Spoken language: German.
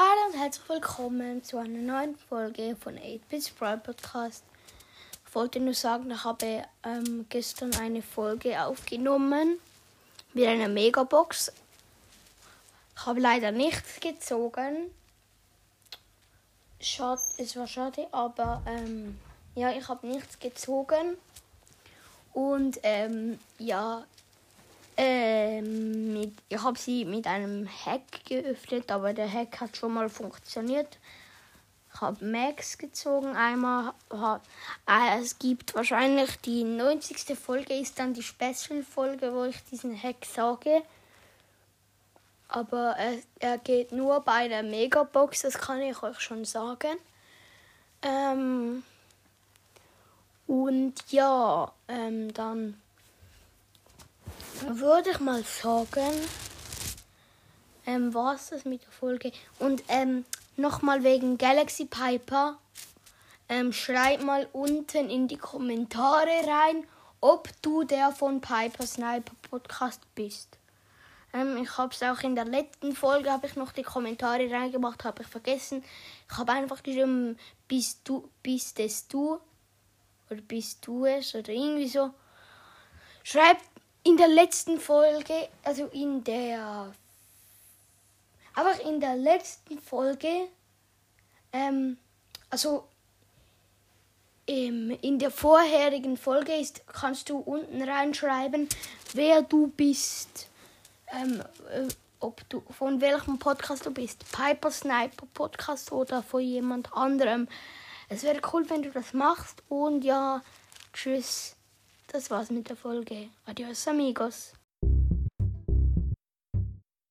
Hallo und herzlich willkommen zu einer neuen Folge von 8-Bit Brawl Podcast. Ich wollte nur sagen, ich habe ähm, gestern eine Folge aufgenommen mit einer Megabox. Ich habe leider nichts gezogen. Schade, es war schade, aber ähm, ja, ich habe nichts gezogen. Und ähm, ja, ähm, ich habe sie mit einem Hack geöffnet, aber der Hack hat schon mal funktioniert. Ich habe Max gezogen einmal. Hat, äh, es gibt wahrscheinlich die 90. Folge, ist dann die Special-Folge, wo ich diesen Hack sage. Aber er, er geht nur bei der Megabox, das kann ich euch schon sagen. Ähm, und ja, ähm, dann würde ich mal sagen, ähm, was das mit der Folge. Und ähm, nochmal wegen Galaxy Piper. Ähm, schreib mal unten in die Kommentare rein, ob du der von Piper Sniper Podcast bist. Ähm, ich habe es auch in der letzten Folge habe ich noch die Kommentare reingemacht, habe ich vergessen. Ich habe einfach geschrieben, bist du, bist es du oder bist du es oder irgendwie so. Schreibt in der letzten Folge, also in der. Aber in der letzten Folge, ähm, also ähm, in der vorherigen Folge ist, kannst du unten reinschreiben, wer du bist. Ähm, äh, ob du von welchem Podcast du bist. Piper Sniper Podcast oder von jemand anderem. Es wäre cool, wenn du das machst. Und ja, tschüss. Das war's mit der Folge. Adios, amigos.